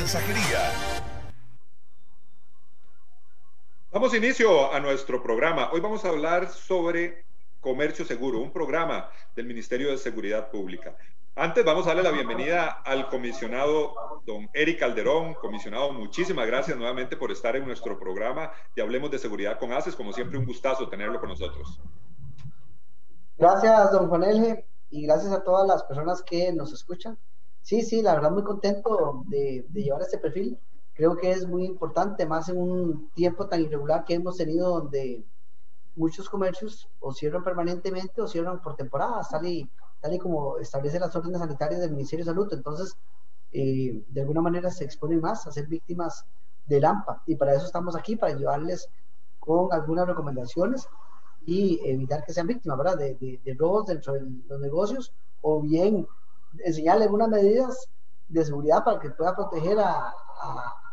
mensajería. Damos inicio a nuestro programa. Hoy vamos a hablar sobre comercio seguro, un programa del Ministerio de Seguridad Pública. Antes vamos a darle la bienvenida al comisionado don Eric Calderón. Comisionado, muchísimas gracias nuevamente por estar en nuestro programa y Hablemos de Seguridad con ACES. Como siempre, un gustazo tenerlo con nosotros. Gracias, don Juan Elge, y gracias a todas las personas que nos escuchan. Sí, sí, la verdad muy contento de, llevar este perfil. Creo que es muy importante, más en un tiempo tan irregular que hemos tenido donde muchos comercios o cierran permanentemente o cierran por temporada, tal y, tal y como establece las órdenes sanitarias del Ministerio de Salud. Entonces, eh, de alguna manera se exponen más a ser víctimas del AMPA. Y para eso estamos aquí, para ayudarles con algunas recomendaciones y evitar que sean víctimas, ¿verdad? De, de robos dentro de los negocios o bien enseñarle algunas medidas de seguridad para que pueda proteger a,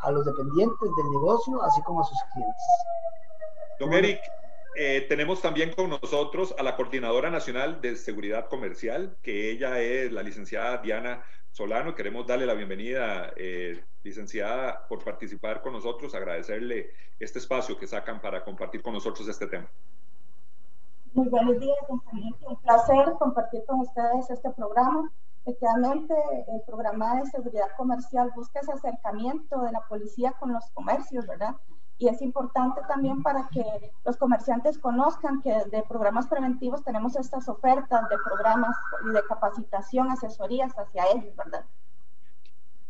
a, los dependientes del negocio, así como a sus clientes. Don Eric, eh, tenemos también con nosotros a la Coordinadora Nacional de Seguridad Comercial, que ella es la licenciada Diana Solano. Queremos darle la bienvenida, eh, licenciada, por participar con nosotros, agradecerle este espacio que sacan para compartir con nosotros este tema. Muy buenos días, Un placer compartir con ustedes este programa Efectivamente, el programa de seguridad comercial busca ese acercamiento de la policía con los comercios, ¿verdad? Y es importante también para que los comerciantes conozcan que de programas preventivos tenemos estas ofertas de programas y de capacitación, asesorías hacia ellos, ¿verdad?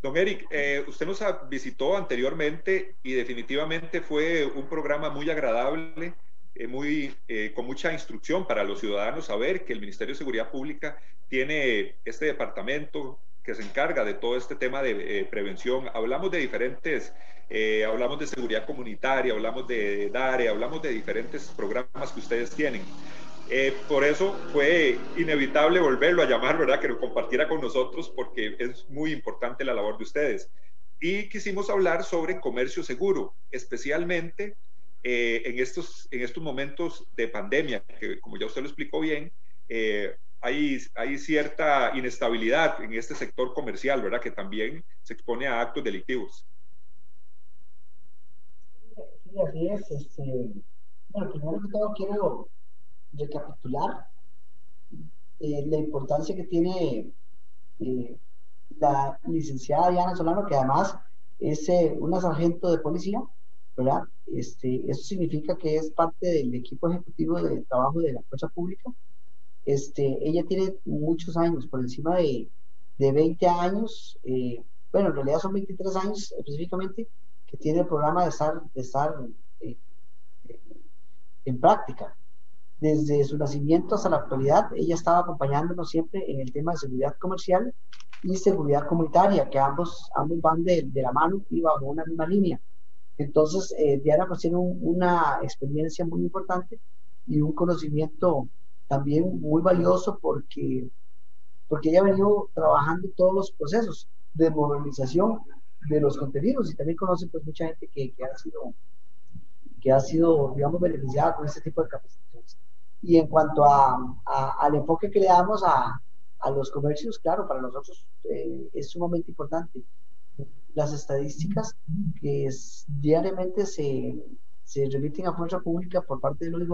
Don Eric, eh, usted nos visitó anteriormente y definitivamente fue un programa muy agradable muy, eh, con mucha instrucción para los ciudadanos saber que el Ministerio de Seguridad Pública tiene este departamento que se encarga de todo este tema de eh, prevención. Hablamos de diferentes, hablamos de seguridad comunitaria, hablamos de DARE, hablamos de diferentes programas que ustedes tienen. por eso fue inevitable volverlo a llamar, ¿verdad? Que lo compartiera con nosotros porque es muy importante la labor de ustedes. Y quisimos hablar sobre comercio seguro, especialmente eh, en, estos, en estos momentos de pandemia, que como ya usted lo explicó bien, eh, hay, hay cierta inestabilidad en este sector comercial, ¿verdad? Que también se expone a actos delictivos. Sí, así es. Este, bueno, primero que todo quiero recapitular eh, la importancia que tiene la licenciada Diana Solano, que además es una sargento de policía, ¿verdad? Este, eso significa que es parte del equipo ejecutivo de trabajo de la fuerza pública. Este, ella tiene muchos años, por encima de, de 20 años, eh, bueno, en realidad son 23 años específicamente, que tiene el programa de estar, de estar eh, en práctica. Desde su nacimiento hasta la actualidad, ella estaba acompañándonos siempre en el tema de seguridad comercial y seguridad comunitaria, que ambos, ambos van de, de la mano y bajo una misma línea. Entonces, eh, Diana pues tiene una experiencia muy importante y un conocimiento también muy valioso porque, porque ella ha venido trabajando todos los procesos de modernización de los contenidos y también conoce pues mucha gente que, que, ha sido que ha sido digamos beneficiada con este tipo de capacitaciones. Y en cuanto a, al enfoque que le damos a, a los comercios claro para nosotros eh, es sumamente importante las estadísticas que diariamente se, se, remiten a fuerza pública por parte de los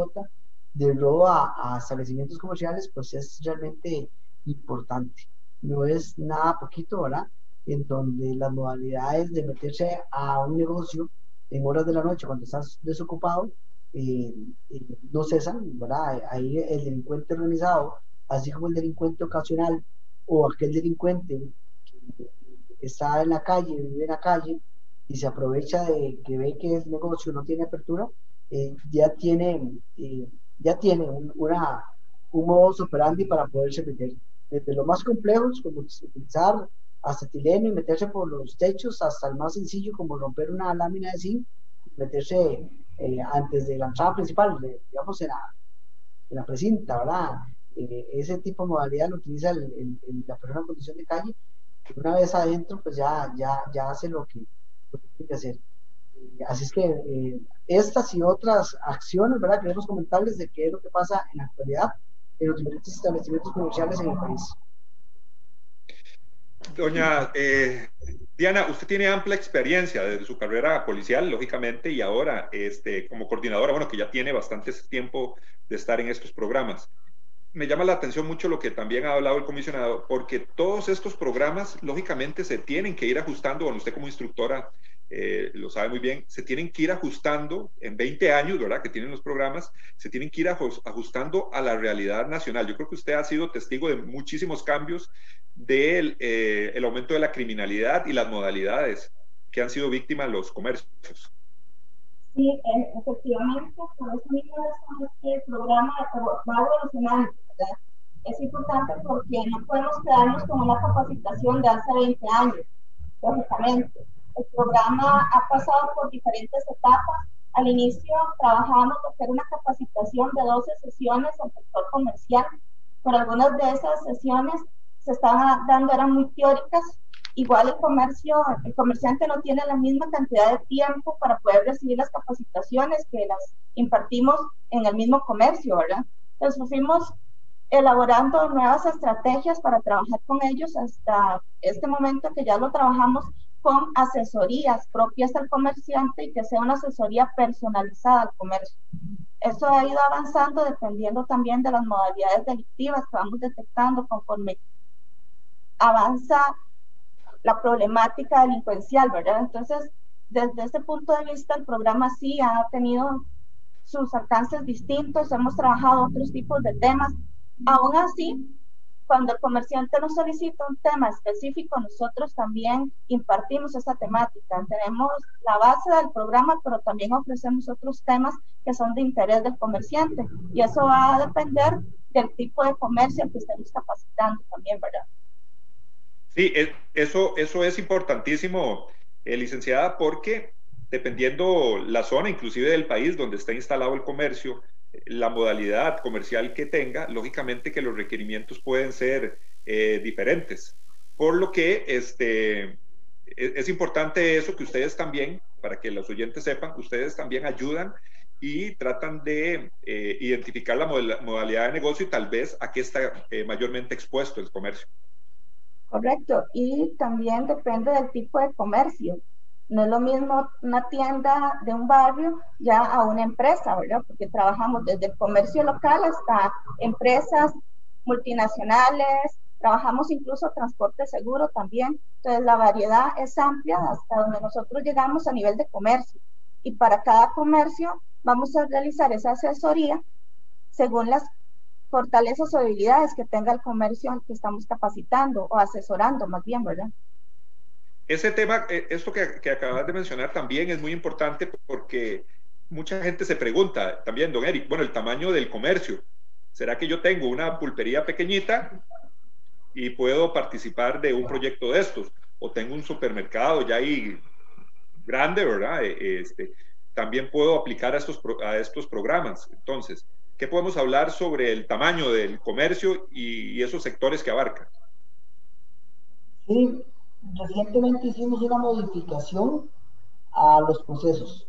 del robo a, establecimientos comerciales, pues es realmente importante. No es nada poquito, ¿verdad? En donde las modalidades de meterse a un negocio en horas de la noche cuando estás desocupado eh, eh, no cesan, ¿verdad? Ahí el delincuente organizado, así como el delincuente ocasional o aquel delincuente que está en la calle, vive en la calle y se aprovecha de que ve que el negocio no tiene apertura, eh, ya tiene, eh, ya tiene una, un modo operandi para poderse meter. Desde lo más complejos, como utilizar acetileno y meterse por los techos, hasta el más sencillo, como romper una lámina de zinc, meterse eh, antes de la entrada principal, digamos en la, en la precinta, ¿verdad? Eh, ese tipo de modalidad lo utiliza el, la persona en condición de calle. Una vez adentro, pues ya, ya, ya hace lo que, tiene que hacer. Así es que eh, estas y otras acciones, ¿verdad? Queremos comentarles de qué es lo que pasa en la actualidad en los diferentes establecimientos comerciales en el país. Doña eh, Diana, usted tiene amplia experiencia desde su carrera policial, lógicamente, y ahora este, como coordinadora, bueno, que ya tiene bastante tiempo de estar en estos programas. Me llama la atención mucho lo que también ha hablado el comisionado, porque todos estos programas, lógicamente, se tienen que ir ajustando, bueno, usted como instructora eh, lo sabe muy bien, se tienen que ir ajustando en 20 años, ¿verdad? Que tienen los programas, se tienen que ir ajustando a la realidad nacional. Yo creo que usted ha sido testigo de muchísimos cambios del eh, el aumento de la criminalidad y las modalidades que han sido víctimas los comercios. Sí, eh, efectivamente, por eso mismo es que el programa va evolucionando, ¿verdad? Es importante porque no podemos quedarnos con una capacitación de hace 20 años, lógicamente el programa ha pasado por diferentes etapas. Al inicio trabajábamos con hacer una capacitación de 12 sesiones al sector comercial, pero algunas de esas sesiones se estaban dando, eran muy teóricas. Igual el comercio, el comerciante no tiene la misma cantidad de tiempo para poder recibir las capacitaciones que las impartimos en el mismo comercio, ¿verdad? Entonces fuimos elaborando nuevas estrategias para trabajar con ellos hasta este momento que ya lo trabajamos con asesorías propias del comerciante y que sea una asesoría personalizada al comercio. Eso ha ido avanzando dependiendo también de las modalidades delictivas que vamos detectando conforme avanza la problemática delincuencial, ¿verdad? Entonces, desde ese punto de vista, el programa sí ha tenido sus alcances distintos, hemos trabajado otros tipos de temas. Aún así, cuando el comerciante nos solicita un tema específico, nosotros también impartimos esa temática. Tenemos la base del programa, pero también ofrecemos otros temas que son de interés del comerciante. Y eso va a depender del tipo de comercio que estemos capacitando también, ¿verdad? Sí, eso, eso es importantísimo, eh, licenciada, porque dependiendo la zona, inclusive del país donde está instalado el comercio, la modalidad comercial que tenga, lógicamente que los requerimientos pueden ser eh, diferentes. Por lo que este, e-, es, importante eso que ustedes también, para que los oyentes sepan, ustedes también ayudan y tratan de eh, identificar la modalidad de negocio y tal vez a qué está eh, mayormente expuesto el comercio. Correcto, y también depende del tipo de comercio. No es lo mismo una tienda de un barrio ya a una empresa, ¿verdad? Porque trabajamos desde el comercio local hasta empresas multinacionales, trabajamos incluso transporte seguro también. Entonces la variedad es amplia hasta donde nosotros llegamos a nivel de comercio. Y para cada comercio vamos a realizar esa asesoría según las fortalezas o debilidades que tenga el comercio al que estamos capacitando o asesorando más bien, ¿verdad? Ese tema, eh, esto que, que, acabas de mencionar también es muy importante porque mucha gente se pregunta también, don Eric, bueno, el tamaño del comercio. ¿Será que yo tengo una pulpería pequeñita y puedo participar de un proyecto de estos? ¿O tengo un supermercado ya ahí grande, verdad? E, este, también puedo aplicar a estos, a estos programas. Entonces, ¿qué podemos hablar sobre el tamaño del comercio y, y esos sectores que abarca? Sí, recientemente hicimos una modificación a los procesos,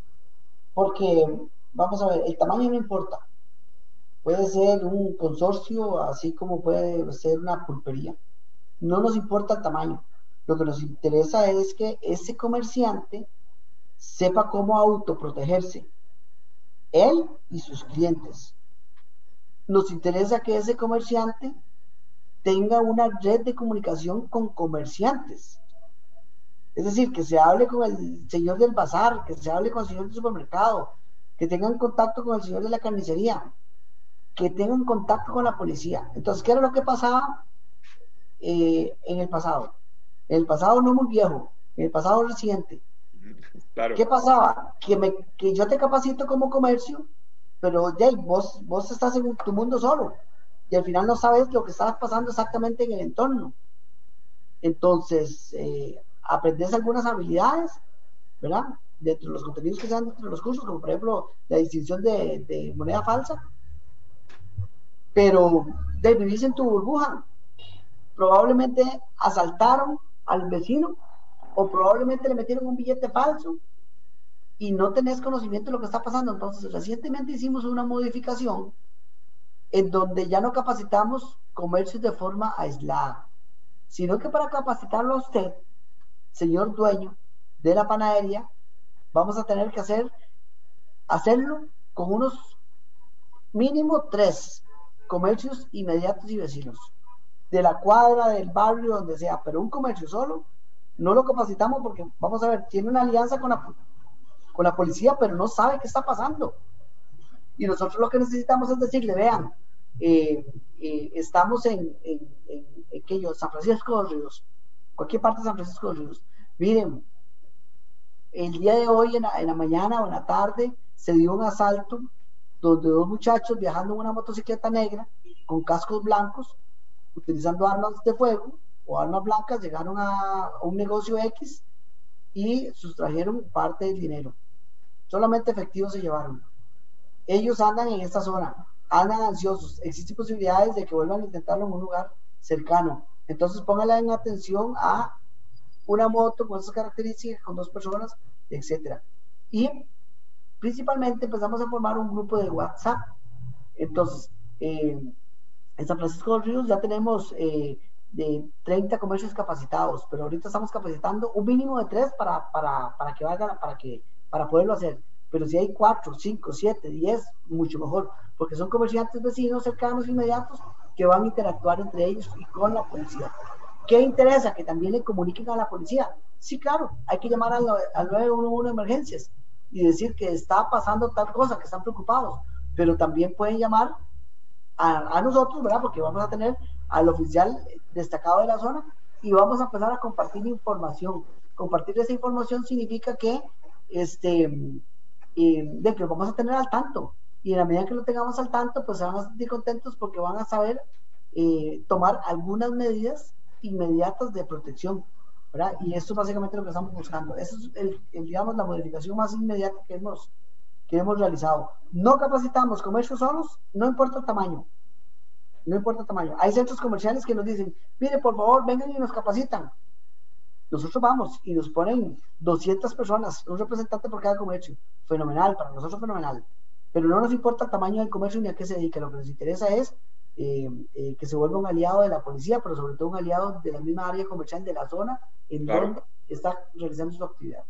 porque, vamos a ver, el tamaño no importa. Puede ser un consorcio, así como puede ser una pulpería. No nos importa el tamaño. Lo que nos interesa es que ese comerciante sepa cómo autoprotegerse, él y sus clientes. Nos interesa que ese comerciante tenga una red de comunicación con comerciantes es decir, que se hable con el señor del bazar, que se hable con el señor del supermercado, que tengan contacto con el señor de la carnicería, que tengan contacto con la policía. Entonces, ¿qué era lo que pasaba eh, en el pasado? En el pasado no muy viejo, en el pasado reciente. ¿Qué pasaba? Que, me, que yo te capacito como comercio, pero Jay, vos, vos estás en tu mundo solo. y al final no sabes lo que está pasando exactamente en el entorno. Entonces, eh, aprendes algunas habilidades, ¿verdad? Dentro de los contenidos que se dan dentro de los cursos, como por ejemplo la distinción de, moneda falsa, pero de vivir en tu burbuja. Probablemente asaltaron al vecino o probablemente le metieron un billete falso y no tenés conocimiento de lo que está pasando. Entonces, recientemente hicimos una modificación en donde ya no capacitamos comercios de forma aislada, sino que para capacitarlo a usted, señor dueño de la panadería, vamos a tener que hacer, hacerlo con unos mínimo tres comercios inmediatos y vecinos, de la cuadra, del barrio, donde sea, pero un comercio solo, no lo capacitamos porque, vamos a ver, tiene una alianza con la, con la policía, pero no sabe qué está pasando. Y nosotros lo que necesitamos es decirle, vean, eh, eh, estamos en, en, San Francisco de los Ríos, cualquier parte de San Francisco de Ríos. Miren, el día de hoy, en la, en la mañana o en la tarde, se dio un asalto donde dos muchachos viajando en una motocicleta negra con cascos blancos, utilizando armas de fuego o armas blancas, llegaron a, a un negocio X y sustrajeron parte del dinero. Solamente efectivos se llevaron. Ellos andan en esta zona andan ansiosos, existen posibilidades de que vuelvan a intentarlo en un lugar cercano. Entonces póngale en atención a una moto con esas características, con dos personas, etcétera. Y principalmente empezamos a formar un grupo de WhatsApp. Entonces, eh, en San Francisco de los Ríos ya tenemos eh, de 30 comercios capacitados, pero ahorita estamos capacitando un mínimo de tres para, para, para que valga, para que para poderlo hacer. Pero si hay cuatro, cinco, siete, diez, mucho mejor, porque son comerciantes vecinos cercanos, inmediatos, que van a interactuar entre ellos y con la policía. ¿Qué interesa? Que también le comuniquen a la policía. Sí, claro, hay que llamar al, 911 emergencias y decir que está pasando tal cosa, que están preocupados, pero también pueden llamar a, a, nosotros, ¿verdad? Porque vamos a tener al oficial destacado de la zona y vamos a empezar a compartir información. Compartir esa información significa que este, de que vamos a tener al tanto. Y en la medida que lo tengamos al tanto, pues se van a sentir contentos porque van a saber eh, tomar algunas medidas inmediatas de protección. ¿verdad? Y esto es básicamente lo que estamos buscando. Esa es, el, digamos, la modificación más inmediata que hemos, que hemos realizado. No capacitamos comercios solos, no importa el tamaño. No importa el tamaño. Hay centros comerciales que nos dicen, mire, por favor, vengan y nos capacitan. Nosotros vamos y nos ponen 200 personas, un representante por cada comercio. Fenomenal, para nosotros fenomenal. Pero no nos importa el tamaño del comercio ni a qué se dedica. Lo que nos interesa es eh, eh, que se vuelva un aliado de la policía, pero sobre todo un aliado de la misma área comercial de la zona en donde está realizando su actividad.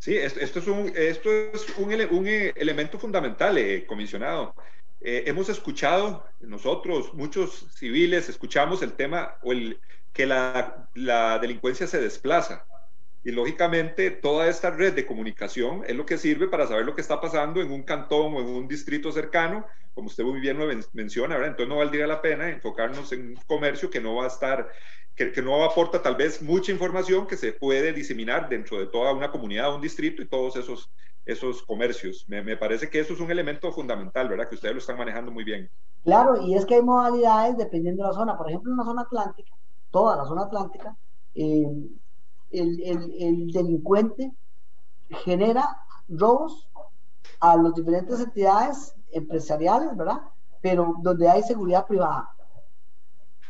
Sí, esto, es un, esto es un, un elemento fundamental, eh, comisionado. hemos escuchado, nosotros, muchos civiles, escuchamos el tema o el, que la, la delincuencia se desplaza. Y lógicamente toda esta red de comunicación es lo que sirve para saber lo que está pasando en un cantón o en un distrito cercano, como usted muy bien lo menciona, ¿verdad? Entonces no valdría la pena enfocarnos en un comercio que no va a estar, que, que, no aporta tal vez mucha información que se puede diseminar dentro de toda una comunidad, un distrito y todos esos, esos comercios. Me, me parece que eso es un elemento fundamental, ¿verdad? Que ustedes lo están manejando muy bien. Claro, y es que hay modalidades dependiendo de la zona. Por ejemplo, en la zona atlántica, toda la zona atlántica, eh, el, el, delincuente genera robos a las diferentes entidades empresariales, ¿verdad? Pero donde hay seguridad privada.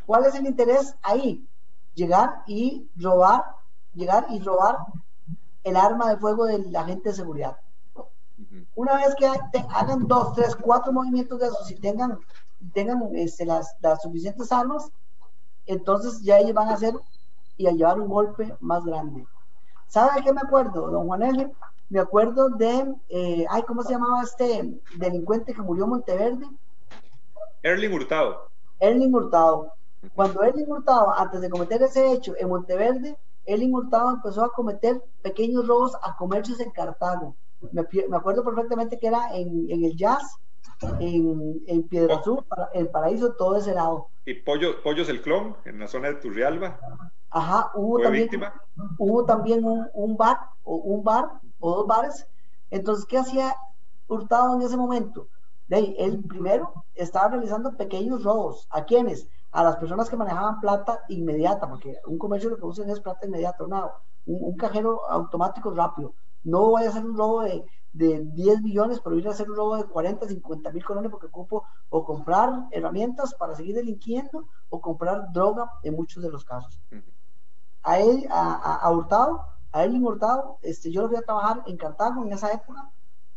¿Cuál es el interés ahí? Llegar y robar, llegar y robar el arma de fuego del agente de seguridad. Una vez que hagan dos, tres, cuatro movimientos de esos y tengan, tengan este, las, las suficientes armas, entonces ya ellos van a hacer y a llevar un golpe más grande. ¿Sabe de qué me acuerdo, don Juan L? Me acuerdo de, eh, ay, ¿cómo se llamaba este delincuente que murió en Monteverde? Erling Hurtado. Erling Hurtado. Cuando Erling Hurtado, antes de cometer ese hecho en Monteverde, Erling Hurtado empezó a cometer pequeños robos a comercios en Cartago. Me, me acuerdo perfectamente que era en, en el Jazz, en, en Piedra Azul, el Paraíso, todo ese lado. ¿Y Pollo, Pollos el Clon, en la zona de Turrialba? Ajá, hubo también, hubo también un, un, bar, o un bar, o dos bares. Entonces, ¿qué hacía Hurtado en ese momento? De ahí, él primero estaba realizando pequeños robos. ¿A quiénes? A las personas que manejaban plata inmediata, porque un comercio lo que usan es plata inmediata, un, cajero automático rápido. No vaya a ser un robo de, de 10 millones, pero ir a hacer un robo de 40, 50 mil colones porque ocupo o comprar herramientas para seguir delinquiendo o comprar droga en muchos de los casos. A él, a, a, Hurtado, a él Hurtado, este, yo lo fui a trabajar en Cartago en esa época,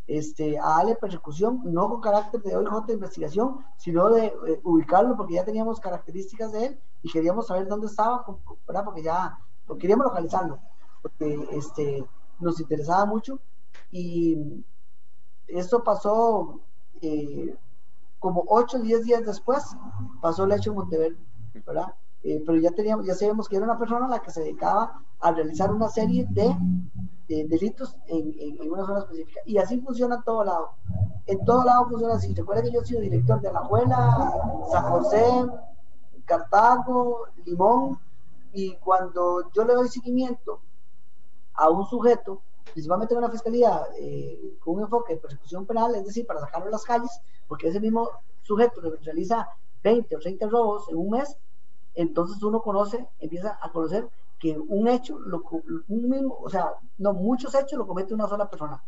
este, a darle persecución, no con carácter de OIJ de investigación, sino de eh, ubicarlo porque ya teníamos características de él y queríamos saber dónde estaba, ¿verdad? porque ya queríamos localizarlo, porque este, nos interesaba mucho y esto pasó eh, como 8 o 10 días después, pasó el hecho en Monteverde, ¿verdad? Eh, pero ya teníamos, ya sabíamos que era una persona a la que se dedicaba a realizar una serie de, delitos en, en, una zona específica. Y así funciona en todo lado. En todo lado funciona así. Recuerda que yo he sido director de Alajuela, San José, Cartago, Limón, y cuando yo le doy seguimiento a un sujeto, principalmente en una fiscalía eh, con un enfoque de persecución penal, es decir, para sacarlo a las calles, porque ese mismo sujeto realiza 20 o 30 robos en un mes, entonces uno conoce, empieza a conocer que un hecho, lo, un mismo, o sea, no, muchos hechos lo comete una sola persona.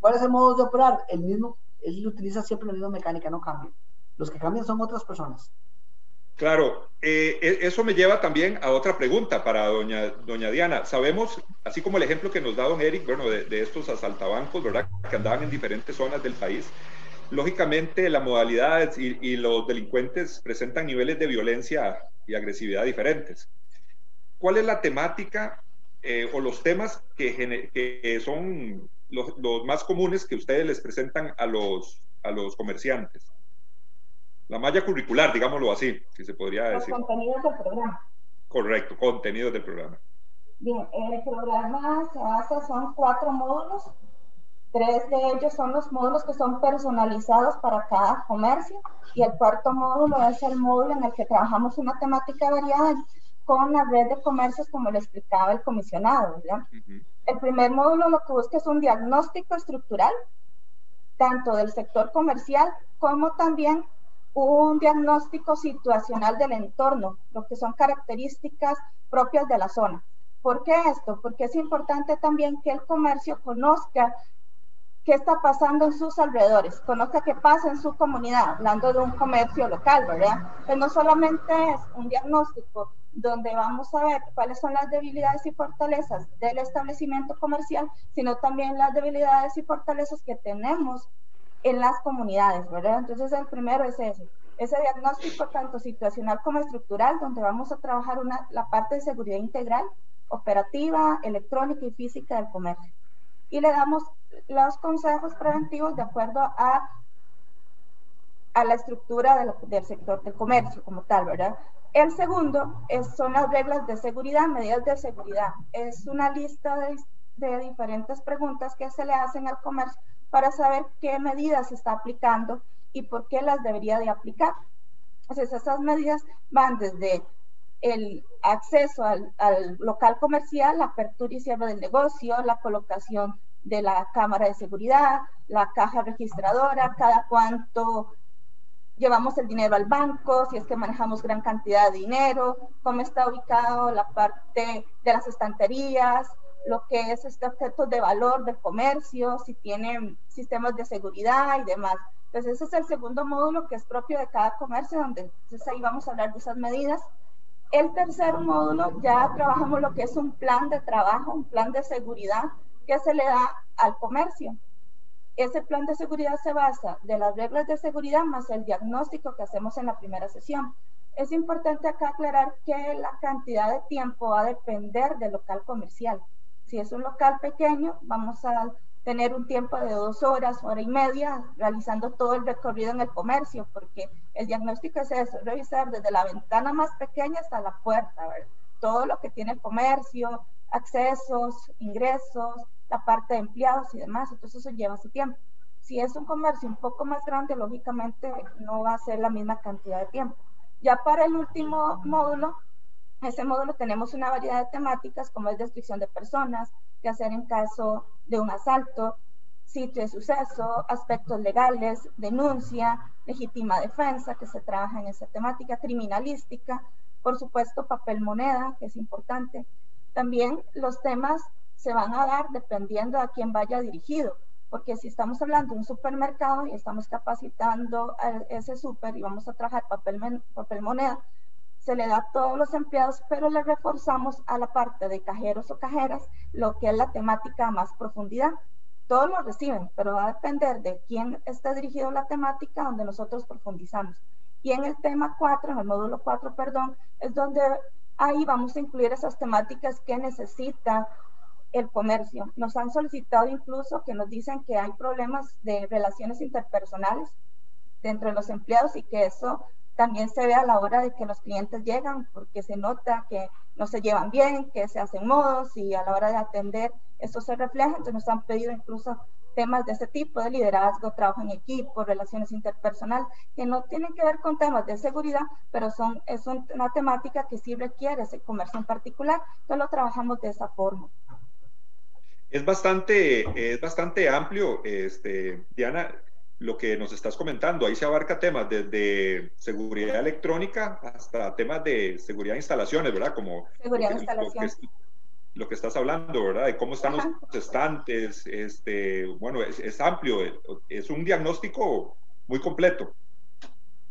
¿Cuál es el modo de operar? El mismo, él utiliza siempre la misma mecánica, no cambia. Los que cambian son otras personas. Claro, eh, e, eso me lleva también a otra pregunta para doña, doña Diana. Sabemos, así como el ejemplo que nos da don Eric, bueno, de, estos asaltabancos, ¿verdad? Que andaban en diferentes zonas del país. Lógicamente, la modalidad y, y los delincuentes presentan niveles de violencia y agresividad diferentes. ¿Cuál es la temática eh, o los temas que, que son los, los, más comunes que ustedes les presentan a los, a los comerciantes? la malla curricular, digámoslo así, si se podría decir. Los contenidos del programa. Correcto, contenidos del programa. Bien, el programa se basa, son cuatro módulos. Tres de ellos son los módulos que son personalizados para cada comercio y el cuarto módulo es el módulo en el que trabajamos una temática variada con la red de comercios como le explicaba el comisionado. ¿verdad? El primer módulo lo que busca es un diagnóstico estructural tanto del sector comercial como también un diagnóstico situacional del entorno, lo que son características propias de la zona. ¿Por qué esto? Porque es importante también que el comercio conozca qué está pasando en sus alrededores, conozca qué pasa en su comunidad, hablando de un comercio local, ¿verdad? Que no solamente es un diagnóstico donde vamos a ver cuáles son las debilidades y fortalezas del establecimiento comercial, sino también las debilidades y fortalezas que tenemos en las comunidades, ¿verdad? Entonces el primero es ese, ese diagnóstico tanto situacional como estructural, donde vamos a trabajar una, la parte de seguridad integral, operativa, electrónica y física del comercio. Y le damos los consejos preventivos de acuerdo a, a la estructura del, del sector del comercio como tal, ¿verdad? El segundo es, son las reglas de seguridad, medidas de seguridad. Es una lista de, de diferentes preguntas que se le hacen al comercio para saber qué medidas se está aplicando y por qué las debería de aplicar. Entonces, esas medidas van desde el acceso al, local comercial, la apertura y cierre del negocio, la colocación de la cámara de seguridad, la caja registradora, cada cuánto llevamos el dinero al banco, si es que manejamos gran cantidad de dinero, cómo está ubicado la parte de las estanterías, lo que es este objeto de valor del comercio, si tiene sistemas de seguridad y demás. Entonces ese es el segundo módulo que es propio de cada comercio, donde entonces ahí vamos a hablar de esas medidas. El tercer módulo ya trabajamos lo que es un plan de trabajo, un plan de seguridad que se le da al comercio. Ese plan de seguridad se basa de las reglas de seguridad más el diagnóstico que hacemos en la primera sesión. Es importante acá aclarar que la cantidad de tiempo va a depender del local comercial. Si es un local pequeño, vamos a tener un tiempo de dos horas, hora y media, realizando todo el recorrido en el comercio, porque el diagnóstico es eso, revisar desde la ventana más pequeña hasta la puerta, todo lo que tiene el comercio, accesos, ingresos, la parte de empleados y demás, entonces eso lleva su tiempo. Si es un comercio un poco más grande, lógicamente no va a ser la misma cantidad de tiempo. Ya para el último módulo, en ese módulo tenemos una variedad de temáticas como es descripción de personas, qué hacer en caso de un asalto, sitio de suceso, aspectos legales, denuncia, legítima defensa, que se trabaja en esa temática, criminalística, por supuesto papel moneda, que es importante. También los temas se van a dar dependiendo a quién vaya dirigido, porque si estamos hablando de un supermercado y estamos capacitando a ese super y vamos a trabajar papel, papel moneda, se le da a todos los empleados, pero le reforzamos a la parte de cajeros o cajeras lo que es la temática más profundidad todos lo reciben, pero va a depender de quién está dirigido la temática donde nosotros profundizamos. Y en el tema 4, en el módulo 4, perdón, es donde ahí vamos a incluir esas temáticas que necesita el comercio. Nos han solicitado incluso que nos dicen que hay problemas de relaciones interpersonales entre los empleados y que eso también se ve a la hora de que los clientes llegan, porque se nota que no se llevan bien, que se hacen modos y a la hora de atender eso se refleja. Entonces nos han pedido incluso temas de ese tipo, de liderazgo, trabajo en equipo, relaciones interpersonales, que no tienen que ver con temas de seguridad, pero son, es una temática que sí requiere ese comercio en particular. Entonces lo trabajamos de esa forma. Es bastante, es bastante amplio, este, Diana lo que nos estás comentando. Ahí se abarca temas desde seguridad electrónica hasta temas de seguridad de instalaciones, ¿verdad? Como seguridad de instalaciones. Lo que, estás hablando, ¿verdad? De cómo están los estantes, este, bueno, es, amplio, es un diagnóstico muy completo.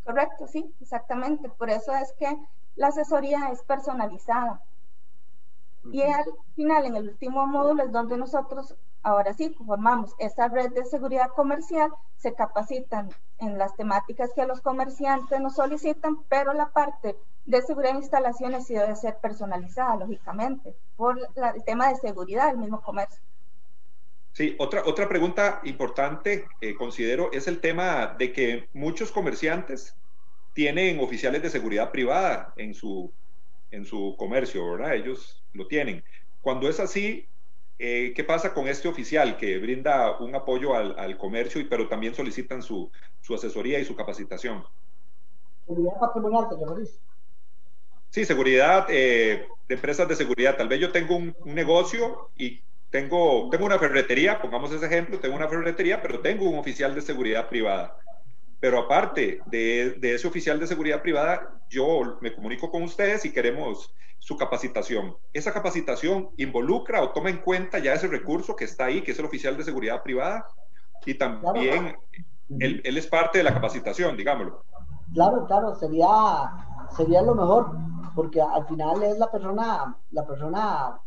Correcto, sí, exactamente. Por eso es que la asesoría es personalizada. Y al final, en el último módulo, es donde nosotros ahora sí formamos esa red de seguridad comercial, se capacitan en las temáticas que los comerciantes nos solicitan, pero la parte de seguridad de instalaciones sí debe ser personalizada, lógicamente, por el tema de seguridad del mismo comercio. Sí, otra, otra pregunta importante, eh, considero, es el tema de que muchos comerciantes tienen oficiales de seguridad privada en su, en su comercio, ¿verdad? Ellos lo tienen. Cuando es así, eh, ¿Qué pasa con este oficial que brinda un apoyo al, comercio, y, pero también solicitan su, asesoría y su capacitación? Seguridad patrimonial, te Sí, seguridad eh, de empresas de seguridad. Tal vez yo tengo un, negocio y tengo, tengo una ferretería, pongamos ese ejemplo, tengo una ferretería, pero tengo un oficial de seguridad privada. Pero aparte de, de, ese oficial de seguridad privada, yo me comunico con ustedes y queremos su capacitación. Esa capacitación involucra o toma en cuenta ya ese recurso que está ahí, que es el oficial de seguridad privada, y también él, él, es parte de la capacitación, digámoslo. Claro, claro, sería, sería lo mejor, porque al final es la persona, la persona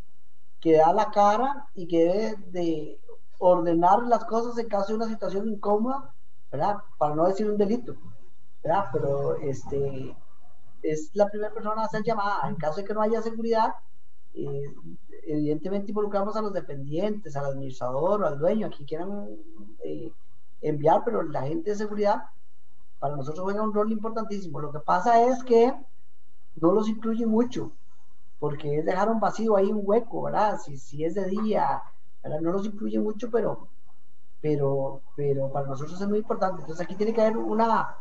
que da la cara y que debe de ordenar las cosas en caso de una situación incómoda, Para no decir un delito, ¿verdad? Pero este, es la primera persona a ser llamada. En caso de que no haya seguridad, eh, evidentemente involucramos a los dependientes, al administrador al dueño, a quien quieran eh, enviar, pero la gente de seguridad para nosotros juega un rol importantísimo. Lo que pasa es que no los incluye mucho, porque es dejar un vacío ahí, un hueco, ¿verdad? Si, es de día, no los incluye mucho, pero, pero, pero para nosotros es muy importante. Entonces aquí tiene que haber una,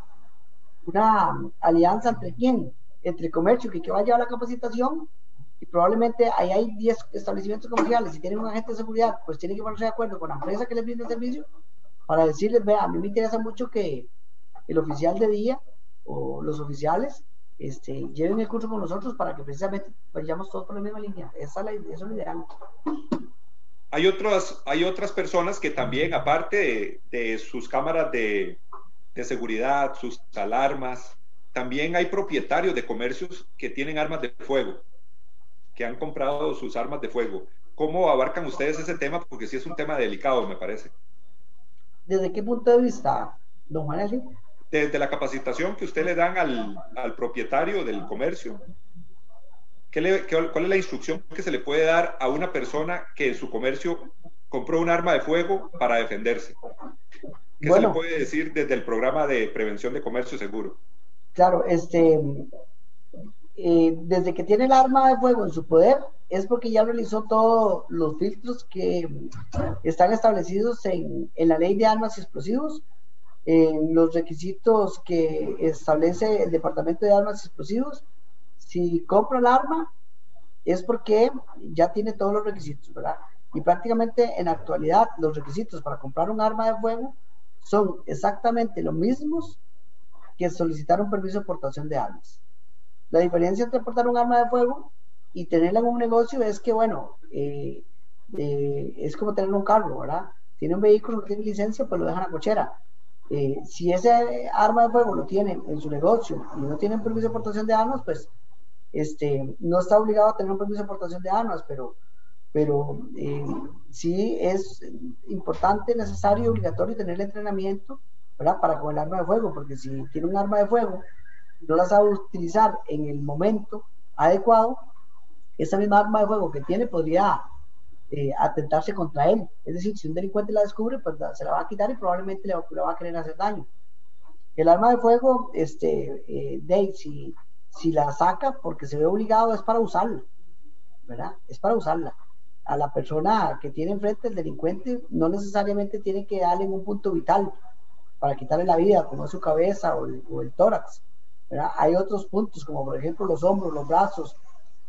una alianza entre quién, entre comercio que, que va a llevar la capacitación y probablemente ahí hay 10 establecimientos comerciales y tienen un agente de seguridad, pues tienen que ponerse de acuerdo con la empresa que les brinda el servicio para decirles, vea, a mí me interesa mucho que el oficial de día o los oficiales este, lleven el curso con nosotros para que precisamente vayamos todos por la misma línea. Esa es la, eso es lo ideal. Hay otras, hay otras personas que también, aparte de sus cámaras de, de seguridad, sus alarmas. También hay propietarios de comercios que tienen armas de fuego, que han comprado sus armas de fuego. ¿Cómo abarcan ustedes ese tema? Porque sí es un tema delicado, me parece. ¿Desde qué punto de vista, don Juan Desde la capacitación que usted le dan al, al propietario del comercio. ¿Qué le, ¿Cuál es la instrucción que se le puede dar a una persona que en su comercio compró un arma de fuego para defenderse? ¿Qué se le puede decir desde el programa de prevención de comercio seguro? Claro, este, eh, desde que tiene el arma de fuego en su poder, es porque ya realizó todos los filtros que están establecidos en, en la ley de armas y explosivos, en los requisitos que establece el Departamento de Armas y Explosivos. Si compra el arma, es porque ya tiene todos los requisitos, ¿verdad? Y prácticamente en la actualidad los requisitos para comprar un arma de fuego son exactamente los mismos que solicitar un permiso de portación de armas. La diferencia entre portar un arma de fuego y tenerla en un negocio es que, bueno, eh, eh, es como tener un carro, ¿verdad? Tiene un vehículo, no tiene licencia, pues lo dejan a cochera. Eh, si ese arma de fuego lo tiene en su negocio y no tiene un permiso de portación de armas, pues este, no está obligado a tener un permiso de portación de armas, pero, pero eh, sí es importante, necesario y obligatorio tener el entrenamiento ¿verdad? para con el arma de fuego, porque si tiene un arma de fuego no la sabe utilizar en el momento adecuado, esa misma arma de fuego que tiene podría eh, atentarse contra él. Es decir, si un delincuente la descubre, pues se la va a quitar y probablemente le, va a querer hacer daño. El arma de fuego, este, eh, Dave, si, la saca porque se ve obligado, es para usarla, ¿verdad? Es para usarla. A la persona que tiene enfrente, el delincuente, no necesariamente tiene que darle en un punto vital para quitarle la vida, como es su cabeza o el, tórax. ¿verdad? Hay otros puntos, como por ejemplo los hombros, los brazos,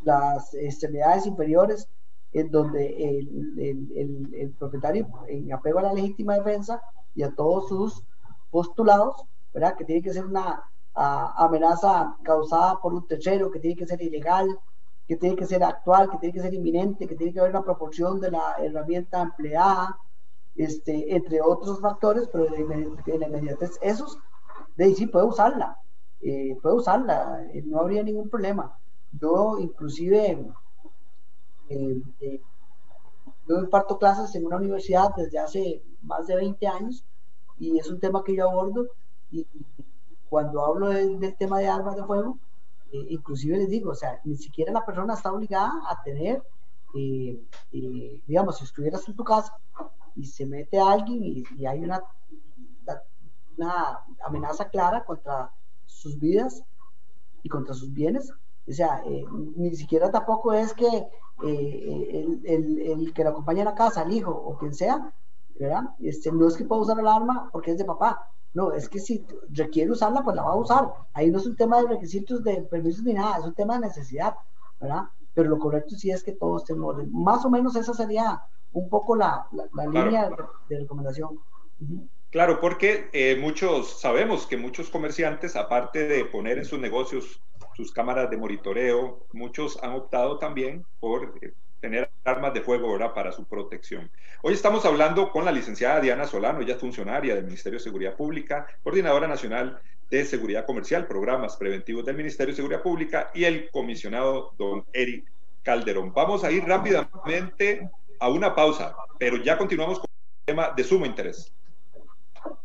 las extremidades inferiores, en donde el, propietario, en apego a la legítima defensa y a todos sus postulados, ¿verdad? que tiene que ser una amenaza causada por un tercero, que tiene que ser ilegal, que tiene que ser actual, que tiene que ser inminente, que tiene que haber una proporción de la herramienta empleada, este, entre otros factores, pero en la inmediatez, esos, de sí puede usarla, eh, puede usarla, eh, no habría ningún problema. Yo inclusive eh, eh, yo imparto clases en una universidad desde hace más de 20 años y es un tema que yo abordo y, cuando hablo del tema de armas de fuego, eh, inclusive les digo, o sea, ni siquiera la persona está obligada a tener, digamos, si estuvieras en tu casa y se mete alguien y, hay una, una amenaza clara contra sus vidas y contra sus bienes, o sea, ni siquiera tampoco es que eh, el, el, que lo acompaña a la casa, el hijo o quien sea, ¿verdad? Este, no es que pueda usar el arma porque es de papá, no, es que si requiere usarla, pues la va a usar. Ahí no es un tema de requisitos de permisos ni nada, es un tema de necesidad, ¿verdad? Pero lo correcto sí es que todos estén orden. Más o menos esa sería un poco la, la, línea de, recomendación. Claro, porque eh, muchos sabemos que muchos comerciantes, aparte de poner en sus negocios sus cámaras de monitoreo. Muchos han optado también por eh, tener armas de fuego ahora para su protección. Hoy estamos hablando con la licenciada Diana Solano, ella es funcionaria del Ministerio de Seguridad Pública, coordinadora nacional de Seguridad Comercial, programas preventivos del Ministerio de Seguridad Pública y el comisionado don Eric Calderón. Vamos a ir rápidamente a una pausa, pero ya continuamos con un tema de sumo interés.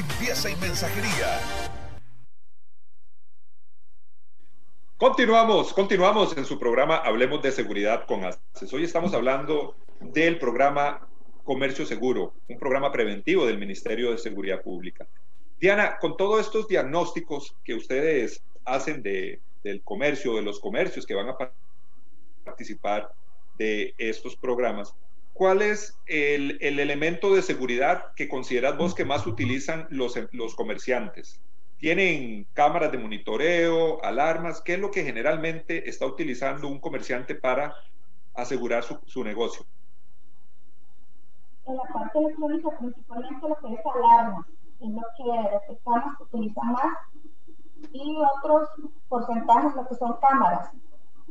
limpieza y mensajería. Continuamos, continuamos en su programa Hablemos de Seguridad con ACES. Hoy estamos hablando del programa Comercio Seguro, un programa preventivo del Ministerio de Seguridad Pública. Diana, con todos estos diagnósticos que ustedes hacen de, del comercio, de los comercios que van a participar de estos programas, ¿cuál es el, elemento de seguridad que consideras vos que más utilizan los, comerciantes? ¿Tienen cámaras de monitoreo, alarmas? ¿Qué es lo que generalmente está utilizando un comerciante para asegurar su, negocio? En la parte electrónica, principalmente lo que es alarmas, es lo que las personas utilizan más, y otros porcentajes, lo que son cámaras.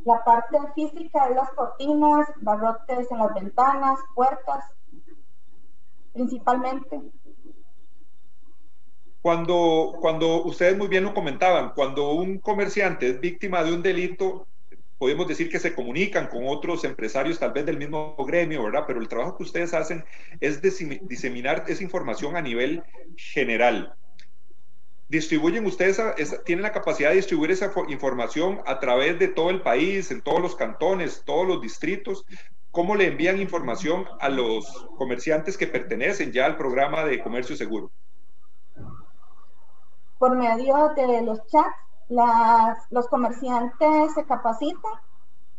La parte física es las cortinas, barrotes en las ventanas, puertas, principalmente. Cuando, cuando ustedes muy bien lo comentaban, cuando un comerciante es víctima de un delito, podemos decir que se comunican con otros empresarios tal vez del mismo gremio, ¿verdad? Pero el trabajo que ustedes hacen es diseminar esa información a nivel general distribuyen ustedes, tienen la capacidad de distribuir esa información a través de todo el país, en todos los cantones, todos los distritos, ¿cómo le envían información a los comerciantes que pertenecen ya al programa de comercio seguro? Por medio de los chats, los comerciantes se capacitan,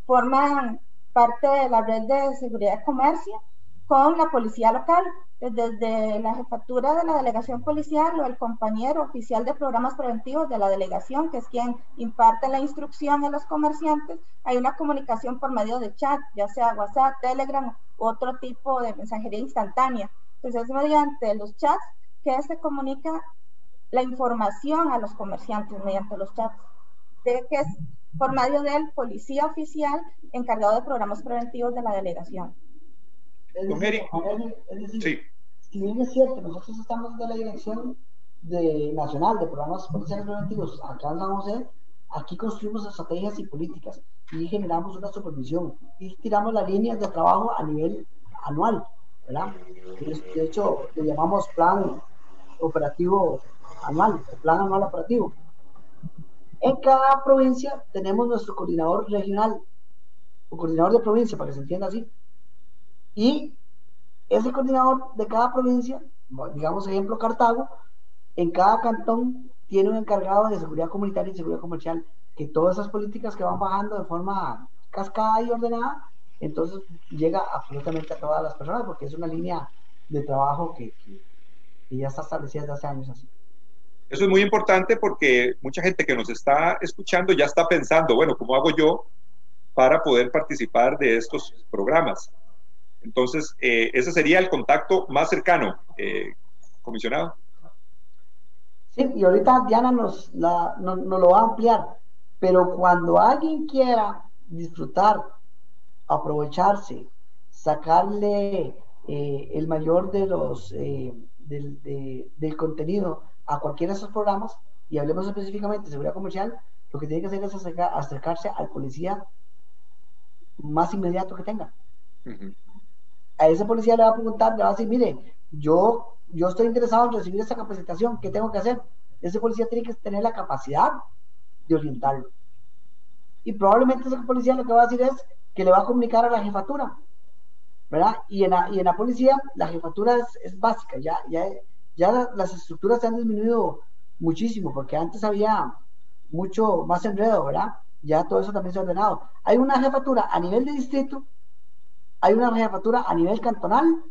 forman parte de la red de seguridad de comercio con la policía local, desde la jefatura de la delegación policial o el compañero oficial de programas preventivos de la delegación, que es quien imparte la instrucción a los comerciantes, hay una comunicación por medio de chat, ya sea WhatsApp, Telegram u otro tipo de mensajería instantánea. Entonces es mediante los chats que se comunica la información a los comerciantes mediante los chats, de que es por medio del policía oficial encargado de programas preventivos de la delegación. Don Eric. sí. Si bien es cierto, nosotros estamos de la dirección de, nacional de programas policiales preventivos acá en San José, aquí construimos estrategias y políticas y generamos una supervisión y tiramos las líneas de trabajo a nivel anual, ¿verdad? De hecho, le llamamos plan operativo anual, plan anual operativo. En cada provincia tenemos nuestro coordinador regional, o coordinador de provincia, para que se entienda así, y ese coordinador de cada provincia, digamos ejemplo Cartago, en cada cantón tiene un encargado de seguridad comunitaria y seguridad comercial, que todas esas políticas que van bajando de forma cascada y ordenada, entonces llega absolutamente a todas las personas, porque es una línea de trabajo que, ya está establecida desde hace años. Eso es muy importante porque mucha gente que nos está escuchando ya está pensando, bueno, ¿cómo hago yo para poder participar de estos programas? Entonces, eh, ese sería el contacto más cercano, eh, comisionado. Sí, y ahorita Diana nos, lo va a ampliar, pero cuando alguien quiera disfrutar, aprovecharse, sacarle eh, el mayor de los del, contenido a cualquiera de esos programas, y hablemos específicamente de seguridad comercial, lo que tiene que hacer es acercarse al policía más inmediato que tenga a ese policía le va a preguntar, le va a decir, mire, yo, yo estoy interesado en recibir esa capacitación, ¿qué tengo que hacer? Ese policía tiene que tener la capacidad de orientarlo. Y probablemente ese policía lo que va a decir es que le va a comunicar a la jefatura, ¿verdad? Y en la, y en la policía la jefatura es, básica, ya, ya, ya las estructuras se han disminuido muchísimo, porque antes había mucho más enredo, ¿verdad? Ya todo eso también se ha ordenado. Hay una jefatura a nivel de distrito hay una jefatura a nivel cantonal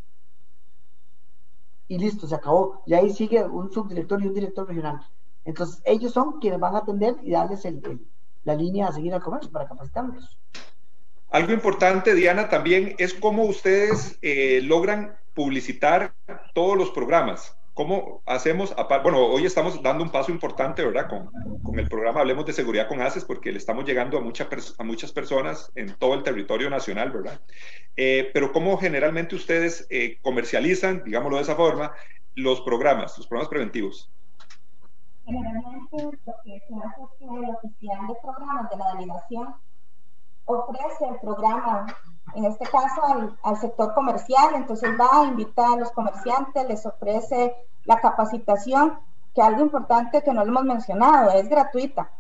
y listo, se acabó. Y ahí sigue un subdirector y un director regional. Entonces, ellos son quienes van a atender y darles la línea a seguir al comercio para capacitarlos. Algo importante, Diana, también es cómo ustedes eh, logran publicitar todos los programas. ¿Cómo hacemos? Bueno, hoy estamos dando un paso importante, ¿verdad? Con, con el programa Hablemos de Seguridad con ACES, porque le estamos llegando a, mucha, a muchas personas en todo el territorio nacional, ¿verdad? Eh, pero ¿cómo generalmente ustedes eh, comercializan, digámoslo de esa forma, los programas, los programas preventivos? Generalmente lo que se hace es que el oficial de programas de la delegación ofrece el programa en este caso al, sector comercial, entonces va a invitar a los comerciantes, les ofrece la capacitación, que algo importante que no lo hemos mencionado, es gratuita.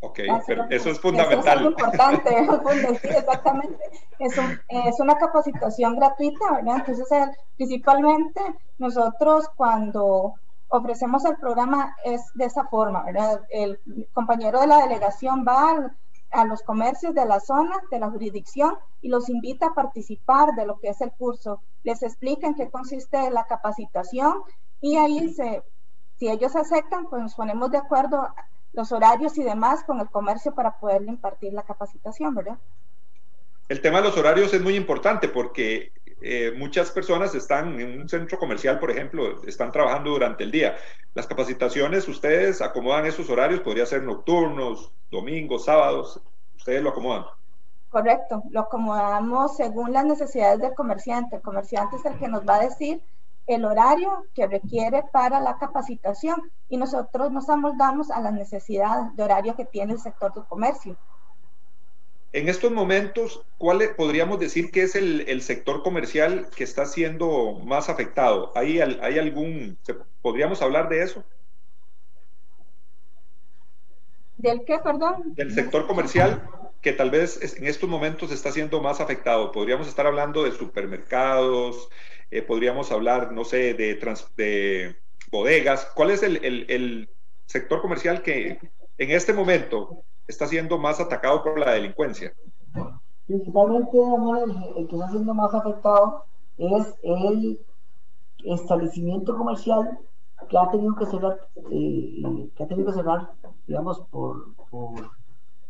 Ok, pero eso es fundamental. Eso es importante, sí, exactamente. Es, es, una capacitación gratuita, ¿verdad? Entonces, principalmente nosotros cuando ofrecemos el programa es de esa forma, ¿verdad? El compañero de la delegación va a los comercios de la zona, de la jurisdicción, y los invita a participar de lo que es el curso. Les explica qué consiste la capacitación y ahí si ellos aceptan, pues nos ponemos de acuerdo los horarios y demás con el comercio para poderle impartir la capacitación, ¿verdad? El tema de los horarios es muy importante porque eh, muchas personas están en un centro comercial, por ejemplo, están trabajando durante el día. Las capacitaciones, ustedes acomodan esos horarios, podría ser nocturnos, domingos, sábados, ustedes lo acomodan. Correcto, lo acomodamos según las necesidades del comerciante. El comerciante es el que nos va a decir el horario que requiere para la capacitación y nosotros nos amoldamos a las necesidades de horario que tiene el sector del comercio. En estos momentos, ¿cuál podríamos decir que es el, sector comercial que está siendo más afectado? ¿Hay, hay algún, podríamos hablar de eso? ¿Del qué, perdón? Del sector comercial que tal vez en estos momentos está siendo más afectado? Podríamos estar hablando de supermercados, eh, podríamos hablar, no sé, de, de bodegas. ¿Cuál es el, el, sector comercial que en este momento está siendo más atacado por la delincuencia? Principalmente, el, que está siendo más afectado es el establecimiento comercial que ha tenido que cerrar, eh, que ha tenido que cerrar, digamos, por, por,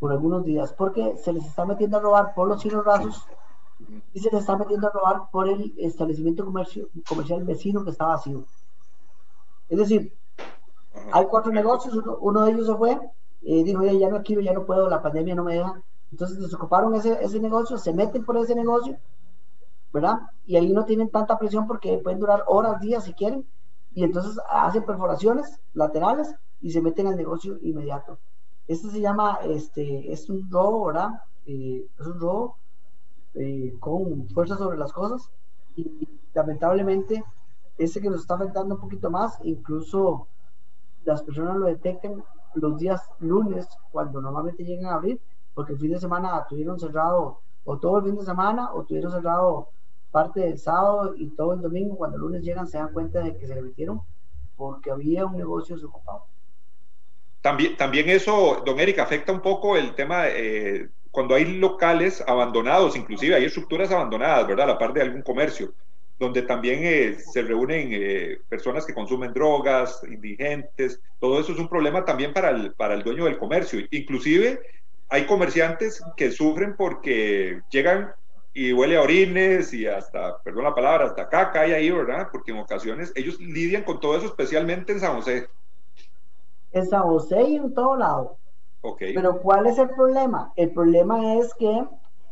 por, algunos días, porque se les está metiendo a robar por los cielos rasos y se les está metiendo a robar por el establecimiento comercio, comercial vecino que está vacío. Es decir, hay cuatro negocios, uno, de ellos se fue, eh, dijo, ya no quiero, ya no puedo, la pandemia no me deja. Entonces desocuparon ese, ese negocio, se meten por ese negocio, ¿verdad? Y ahí no tienen tanta presión porque pueden durar horas, días si quieren, y entonces hacen perforaciones laterales y se meten al negocio inmediato. Este se llama, este, es un robo, ¿verdad? Eh, es un robo eh, con fuerza sobre las cosas y lamentablemente ese que nos está afectando un poquito más, incluso las personas lo detectan los días lunes, cuando normalmente llegan a abrir, porque el fin de semana tuvieron cerrado o todo el fin de semana o tuvieron cerrado parte del sábado y todo el domingo, cuando lunes llegan se dan cuenta de que se le metieron porque había un negocio desocupado. También, también eso, don Eric, afecta un poco el tema, eh, cuando hay locales abandonados, inclusive hay estructuras abandonadas, ¿verdad? A la par de algún comercio donde también eh, se reúnen eh, personas que consumen drogas, indigentes, todo eso es un problema también para el, para el dueño del comercio. Inclusive hay comerciantes que sufren porque llegan y huele a orines y hasta, perdón la palabra, hasta caca hay ahí, ¿verdad? Porque en ocasiones ellos lidian con todo eso, especialmente en San José. En San José y en todo lado. Okay. Pero ¿cuál es el problema? El problema es que,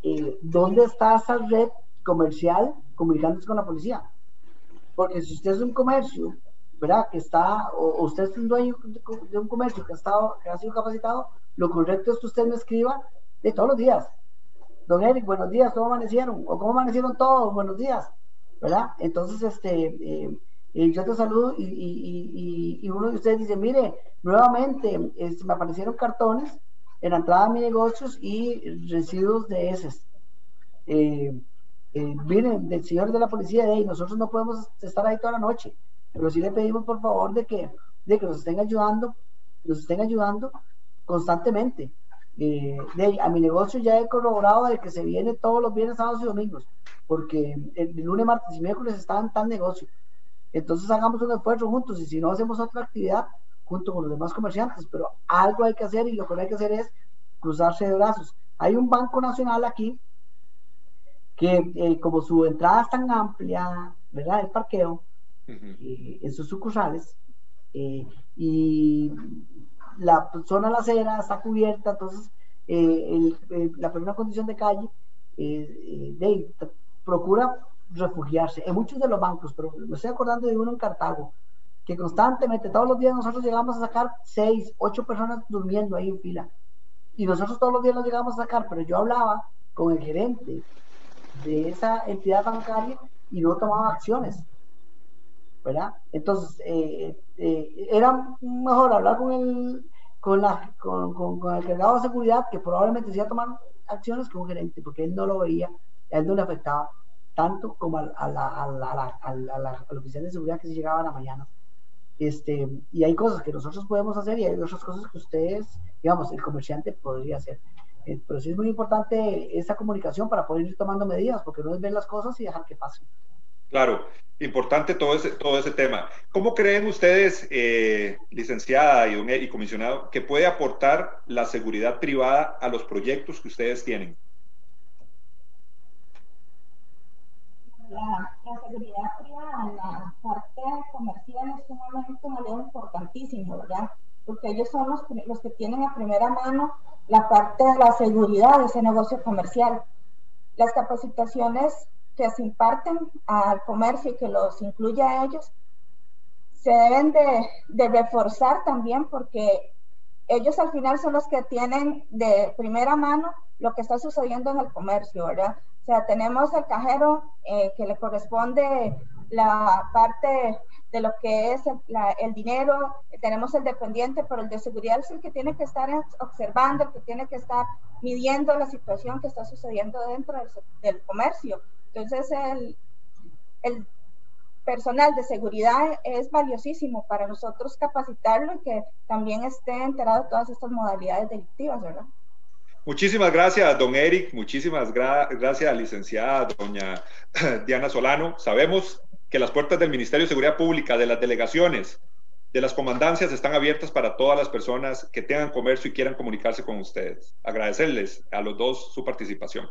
eh, ¿dónde está esa red comercial comunicándose con la policía. Porque si usted es un comercio, ¿verdad? Que está, o, usted es un dueño de un comercio que ha, estado, que ha sido capacitado, lo correcto es que usted me escriba de todos los días. Don Eric, buenos días, ¿cómo amanecieron? O ¿cómo amanecieron todos? Buenos días, ¿verdad? Entonces, este, eh, eh, yo te saludo y, uno de ustedes dice, mire, nuevamente me aparecieron cartones en la entrada de mis negocios y residuos de heces. Eh, eh, del señor de la policía, de ahí, nosotros no podemos estar ahí toda la noche, pero sí le pedimos por favor de que, de que nos estén ayudando, nos estén ayudando constantemente. Eh, de a mi negocio ya he corroborado de que se viene todos los viernes, sábados y domingos, porque el, lunes, martes y miércoles están tan negocio. Entonces hagamos un esfuerzo juntos y si no hacemos otra actividad junto con los demás comerciantes, pero algo hay que hacer y lo que hay que hacer es cruzarse de brazos. Hay un banco nacional aquí que eh, como su entrada es tan amplia, ¿verdad? El parqueo, eh, en sus sucursales, eh, y la zona de la acera está cubierta, entonces la primera condición de calle de, procura refugiarse en muchos de los bancos, pero me estoy acordando de uno en Cartago, que constantemente, todos los días nosotros llegamos a sacar seis, ocho personas durmiendo ahí en fila. Y nosotros todos los días los llegamos a sacar, pero yo hablaba con el gerente de esa entidad bancaria y no tomaba acciones. ¿Verdad? Entonces, eh, eh, era mejor hablar con el, con, la, con, el de seguridad que probablemente sí a tomar acciones que un gerente, porque él no lo veía, a él no le afectaba tanto como a, a, la, a, la, oficial de seguridad que se llegaba a la mañana. Este, y hay cosas que nosotros podemos hacer y hay otras cosas que ustedes, digamos, el comerciante podría hacer. Eh, pero sí es muy importante esa comunicación para poder ir tomando medidas, porque no es ver las cosas y dejar que pasen. Claro, importante todo ese, todo ese tema. ¿Cómo creen ustedes, eh, licenciada y, y comisionado, que puede aportar la seguridad privada a los proyectos que ustedes tienen? La, seguridad privada en la parte comercial es sumamente un elemento importantísimo, ¿verdad? Porque ellos son los, los que tienen a primera mano la parte de la seguridad de ese negocio comercial. Las capacitaciones que se imparten al comercio y que los incluye a ellos se deben de, de, reforzar también porque ellos al final son los que tienen de primera mano lo que está sucediendo en el comercio, ¿verdad? O sea, tenemos el cajero eh, que le corresponde la parte de lo que es el, dinero, tenemos el dependiente, pero el de seguridad es el que tiene que estar observando, el que tiene que estar midiendo la situación que está sucediendo dentro del, comercio. Entonces, el, el personal de seguridad es valiosísimo para nosotros capacitarlo y que también esté enterado de todas estas modalidades delictivas, ¿verdad? Muchísimas gracias, don Eric. Muchísimas gracias, licenciada doña Diana Solano. Sabemos que las puertas del Ministerio de Seguridad Pública, de las delegaciones, de las comandancias están abiertas para todas las personas que tengan comercio y quieran comunicarse con ustedes. Agradecerles a los dos su participación.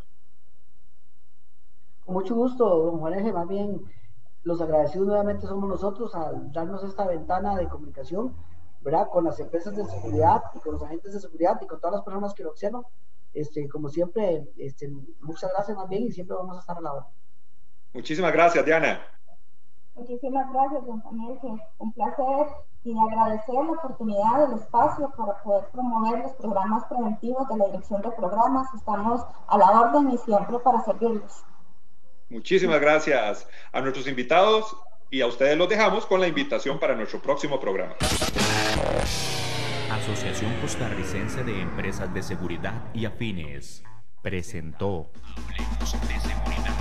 Con mucho gusto, don Juan más bien los agradecidos nuevamente somos nosotros al darnos esta ventana de comunicación, ¿verdad? Con las empresas de seguridad y con los agentes de seguridad y con todas las personas que lo observan. Este, como siempre, este, muchas gracias más bien y siempre vamos a estar a la hora. Muchísimas gracias, Diana. Muchísimas gracias, don Daniel. Un placer y agradecer la oportunidad del espacio para poder promover los programas preventivos de la Dirección de Programas. Estamos a la orden y siempre para servirles. Muchísimas gracias a nuestros invitados y a ustedes los dejamos con la invitación para nuestro próximo programa. Asociación Costarricense de Empresas de Seguridad y Afines presentó Hablemos de Seguridad.